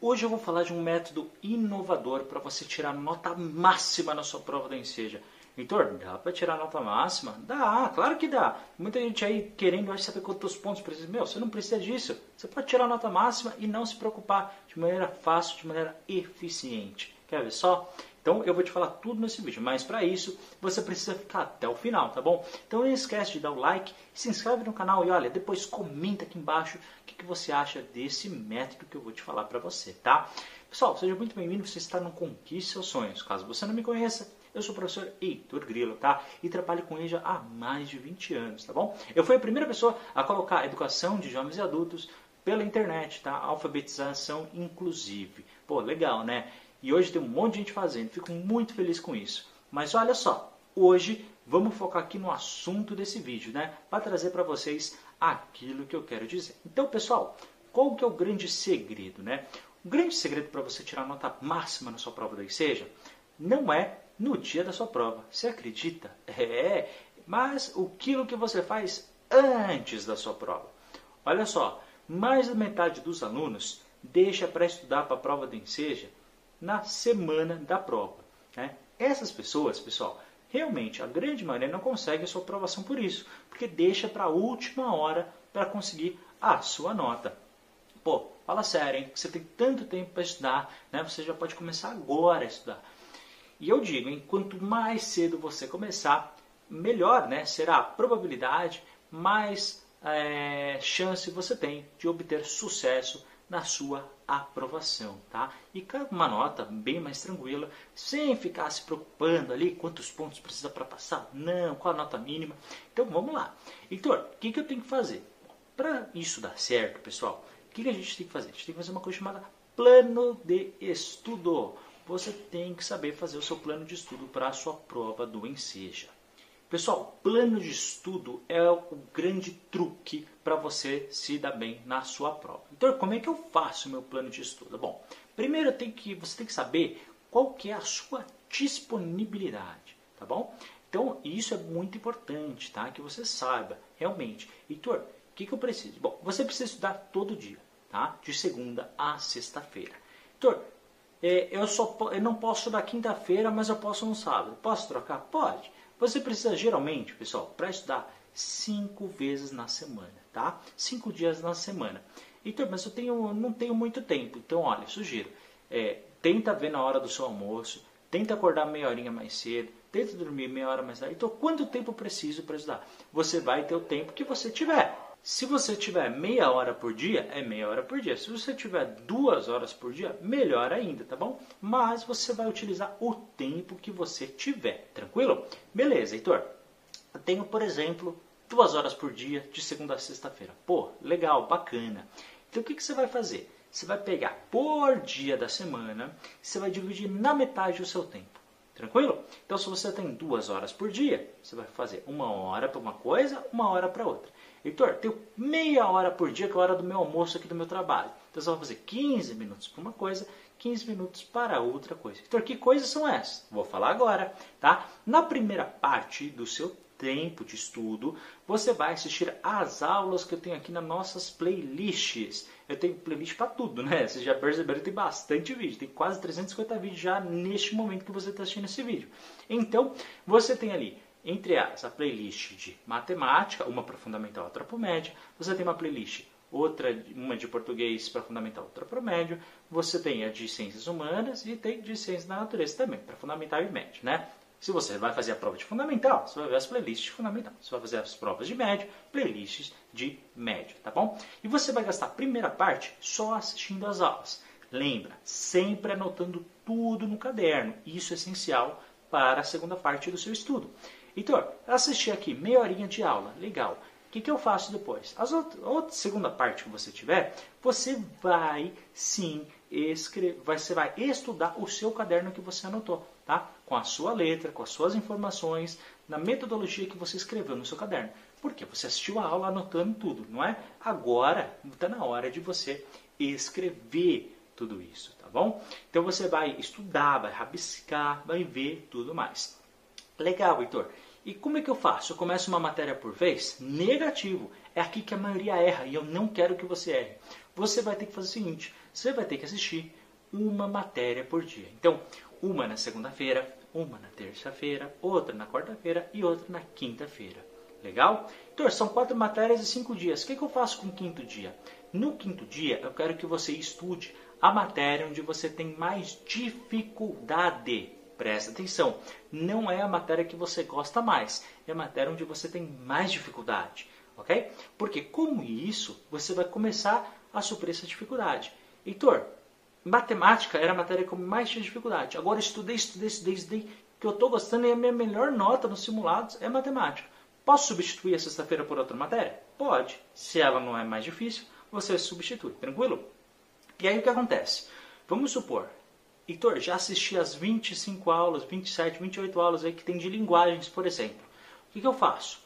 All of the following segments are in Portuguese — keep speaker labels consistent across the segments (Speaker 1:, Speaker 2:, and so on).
Speaker 1: Hoje eu vou falar de um método inovador para você tirar nota máxima na sua prova da Enseja. Heitor, dá para tirar nota máxima? Dá, claro que dá. Muita gente aí querendo saber quantos pontos precisa. Meu, você não precisa disso. Você pode tirar nota máxima e não se preocupar de maneira fácil, de maneira eficiente. Quer ver só? Então eu vou te falar tudo nesse vídeo, mas para isso você precisa ficar até o final, tá bom? Então não esquece de dar o like, se inscreve no canal e olha, depois comenta aqui embaixo o que, que você acha desse método que eu vou te falar para você, tá? Pessoal, seja muito bem-vindo, você está no Conquiste Seus Sonhos. Caso você não me conheça, eu sou o professor Heitor Grilo, tá? E trabalho com EJA há mais de 20 anos, tá bom? Eu fui a primeira pessoa a colocar a educação de jovens e adultos pela internet, tá? Alfabetização inclusive. Pô, legal, né? E hoje tem um monte de gente fazendo, fico muito feliz com isso. Mas olha só, hoje vamos focar aqui no assunto desse vídeo, né? Para trazer para vocês aquilo que eu quero dizer. Então, pessoal, qual que é o grande segredo, né? O grande segredo para você tirar nota máxima na sua prova da ICEJA não é no dia da sua prova. Você acredita? É, mas o que você faz antes da sua prova. Olha só, mais da metade dos alunos deixa para estudar para a prova da INSEJA na semana da prova. Né? Essas pessoas, pessoal, realmente a grande maioria não consegue a sua aprovação por isso, porque deixa para a última hora para conseguir a sua nota. Pô, fala sério, hein? Você tem tanto tempo para estudar, né? Você já pode começar agora a estudar. E eu digo, hein? quanto mais cedo você começar, melhor, né? Será a probabilidade, mais é, chance você tem de obter sucesso na sua aprovação, tá? E uma nota bem mais tranquila, sem ficar se preocupando ali quantos pontos precisa para passar, não, qual a nota mínima. Então vamos lá. Heitor, o que, que eu tenho que fazer? Para isso dar certo, pessoal, o que, que a gente tem que fazer? A gente tem que fazer uma coisa chamada plano de estudo. Você tem que saber fazer o seu plano de estudo para a sua prova do Enseja. Pessoal, plano de estudo é o grande truque para você se dar bem na sua prova. Então, como é que eu faço o meu plano de estudo? Bom, primeiro que, você tem que saber qual que é a sua disponibilidade, tá bom? Então, isso é muito importante, tá? Que você saiba, realmente. Heitor, o que, que eu preciso? Bom, você precisa estudar todo dia, tá? De segunda a sexta-feira. Heitor, é, eu, só, eu não posso estudar quinta-feira, mas eu posso no sábado. Posso trocar? Pode. Você precisa geralmente, pessoal, para estudar cinco vezes na semana, tá? Cinco dias na semana. Então, mas eu tenho, não tenho muito tempo. Então, olha, sugiro, é, tenta ver na hora do seu almoço, tenta acordar meia horinha mais cedo, tenta dormir meia hora mais tarde. Então, quanto tempo preciso para estudar? Você vai ter o tempo que você tiver. Se você tiver meia hora por dia, é meia hora por dia. Se você tiver duas horas por dia, melhor ainda, tá bom? Mas você vai utilizar o tempo que você tiver, tranquilo? Beleza, Heitor. Eu tenho, por exemplo, duas horas por dia, de segunda a sexta-feira. Pô, legal, bacana. Então o que, que você vai fazer? Você vai pegar por dia da semana, você vai dividir na metade o seu tempo. Tranquilo? Então, se você tem duas horas por dia, você vai fazer uma hora para uma coisa, uma hora para outra. Heitor, tenho meia hora por dia, que é a hora do meu almoço aqui do meu trabalho. Então você vai fazer 15 minutos para uma coisa, 15 minutos para outra coisa. Heitor, que coisas são essas? Vou falar agora, tá? Na primeira parte do seu tempo de estudo, você vai assistir às aulas que eu tenho aqui nas nossas playlists. Eu tenho playlist para tudo, né? Vocês já perceberam, tem bastante vídeo. Tem quase 350 vídeos já neste momento que você está assistindo esse vídeo. Então, você tem ali entre elas a playlist de matemática, uma para fundamental, outra para média. Você tem uma playlist, outra uma de português para fundamental, outra para médio. Você tem a de ciências humanas e tem de ciências da natureza também, para fundamental e médio, né? Se você vai fazer a prova de fundamental, você vai ver as playlists de fundamental. Você vai fazer as provas de médio, playlists de médio, tá bom? E você vai gastar a primeira parte só assistindo as aulas. Lembra, sempre anotando tudo no caderno. Isso é essencial para a segunda parte do seu estudo. Heitor, assisti aqui meia horinha de aula, legal. O que, que eu faço depois? Outras, outra segunda parte que você tiver, você vai sim escrever, você vai estudar o seu caderno que você anotou, tá? Com a sua letra, com as suas informações, na metodologia que você escreveu no seu caderno. Porque você assistiu a aula anotando tudo, não é? Agora está na hora de você escrever tudo isso, tá bom? Então você vai estudar, vai rabiscar, vai ver tudo mais. Legal, Heitor. E como é que eu faço? Eu começo uma matéria por vez? Negativo. É aqui que a maioria erra e eu não quero que você erre. Você vai ter que fazer o seguinte: você vai ter que assistir uma matéria por dia. Então, uma na segunda-feira, uma na terça-feira, outra na quarta-feira e outra na quinta-feira. Legal? Então, são quatro matérias e cinco dias. O que, que eu faço com o quinto dia? No quinto dia, eu quero que você estude a matéria onde você tem mais dificuldade. Presta atenção, não é a matéria que você gosta mais, é a matéria onde você tem mais dificuldade, ok? Porque com isso você vai começar a suprir essa dificuldade. Heitor, matemática era a matéria com mais tinha dificuldade. Agora estudei, estudei, estudei, estudei, que eu estou gostando e a minha melhor nota nos simulados é matemática. Posso substituir a sexta-feira por outra matéria? Pode. Se ela não é mais difícil, você substitui, tranquilo? E aí o que acontece? Vamos supor, Heitor, já assisti as 25 aulas, 27, 28 aulas aí que tem de linguagens, por exemplo. O que, que eu faço?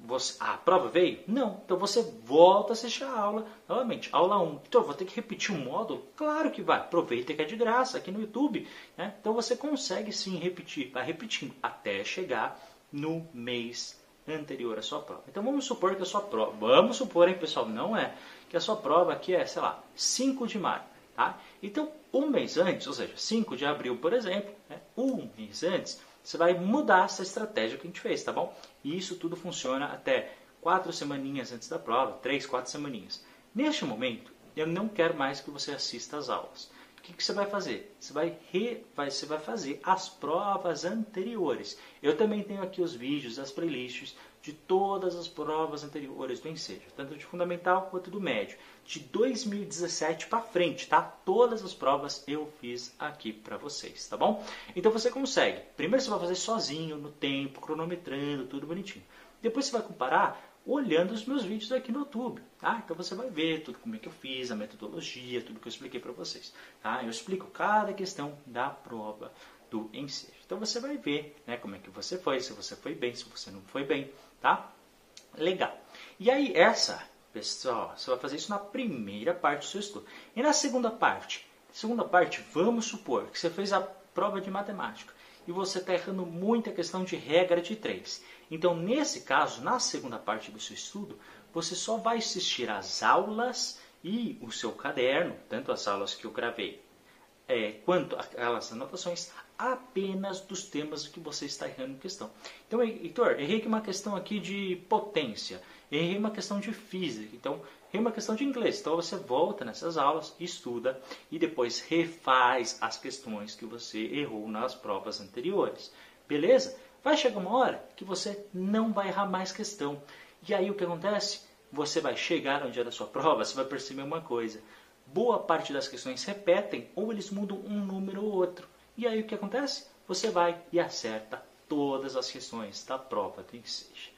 Speaker 1: Você, a prova veio? Não. Então você volta a assistir a aula novamente. Aula 1. Então, vou ter que repetir um módulo? Claro que vai. Aproveita que é de graça aqui no YouTube. Né? Então você consegue sim repetir. Vai repetindo até chegar no mês anterior à sua prova. Então vamos supor que a sua prova, vamos supor, hein, pessoal, não é, que a sua prova aqui é, sei lá, 5 de maio. Tá? Então, um mês antes, ou seja, 5 de abril, por exemplo, né, um mês antes, você vai mudar essa estratégia que a gente fez, tá bom? E isso tudo funciona até quatro semaninhas antes da prova, três, quatro semaninhas. Neste momento, eu não quero mais que você assista às aulas. Que, que você vai fazer? Você vai, re, vai, você vai fazer as provas anteriores. Eu também tenho aqui os vídeos, as playlists de todas as provas anteriores do Enseja, tanto de fundamental quanto do médio, de 2017 para frente, tá? Todas as provas eu fiz aqui para vocês, tá bom? Então você consegue. Primeiro você vai fazer sozinho, no tempo, cronometrando, tudo bonitinho. Depois você vai comparar olhando os meus vídeos aqui no YouTube, tá? Então você vai ver tudo como é que eu fiz, a metodologia, tudo que eu expliquei para vocês, tá? Eu explico cada questão da prova do ensejo. Então você vai ver, né, como é que você foi, se você foi bem, se você não foi bem, tá? Legal. E aí, essa, pessoal, você vai fazer isso na primeira parte do seu estudo. E na segunda parte? Segunda parte, vamos supor que você fez a prova de matemática e você está errando muita questão de regra de três. Então, nesse caso, na segunda parte do seu estudo, você só vai assistir às aulas e o seu caderno, tanto as aulas que eu gravei, é, quanto aquelas anotações, apenas dos temas que você está errando em questão. Então, Heitor, errei uma questão aqui de potência, errei uma questão de física, então errei uma questão de inglês. Então você volta nessas aulas, estuda e depois refaz as questões que você errou nas provas anteriores. Beleza? Vai chegar uma hora que você não vai errar mais questão. E aí o que acontece? Você vai chegar no dia da sua prova, você vai perceber uma coisa. Boa parte das questões repetem ou eles mudam um número ou outro. E aí o que acontece? Você vai e acerta todas as questões da prova do Enseja.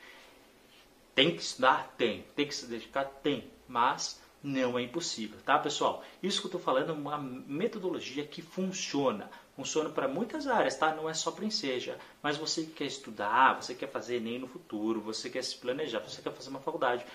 Speaker 1: Tem que estudar? Tem. Tem que se dedicar? Tem. Mas não é impossível, tá pessoal? Isso que eu estou falando é uma metodologia que funciona. Funciona para muitas áreas, tá? Não é só para Enseja. Mas você que quer estudar, você quer fazer nem no futuro, você quer se planejar, você quer fazer uma faculdade,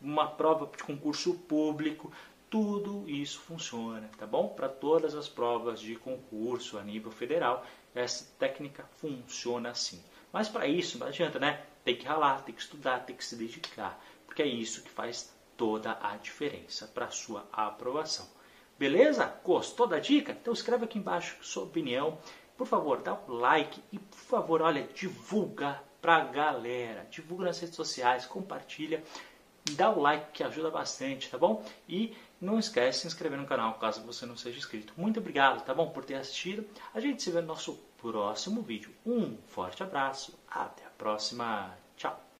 Speaker 1: uma prova de concurso público, tudo isso funciona, tá bom? Para todas as provas de concurso a nível federal, essa técnica funciona assim. Mas para isso não adianta, né? Tem que ralar, tem que estudar, tem que se dedicar, porque é isso que faz toda a diferença para a sua aprovação. Beleza? Gostou da dica? Então escreve aqui embaixo sua opinião. Por favor, dá um like e por favor, olha, divulga para a galera. Divulga nas redes sociais, compartilha dá o like que ajuda bastante, tá bom? E não esquece de se inscrever no canal caso você não seja inscrito. Muito obrigado, tá bom, por ter assistido. A gente se vê no nosso próximo vídeo. Um forte abraço, até a próxima. Tchau.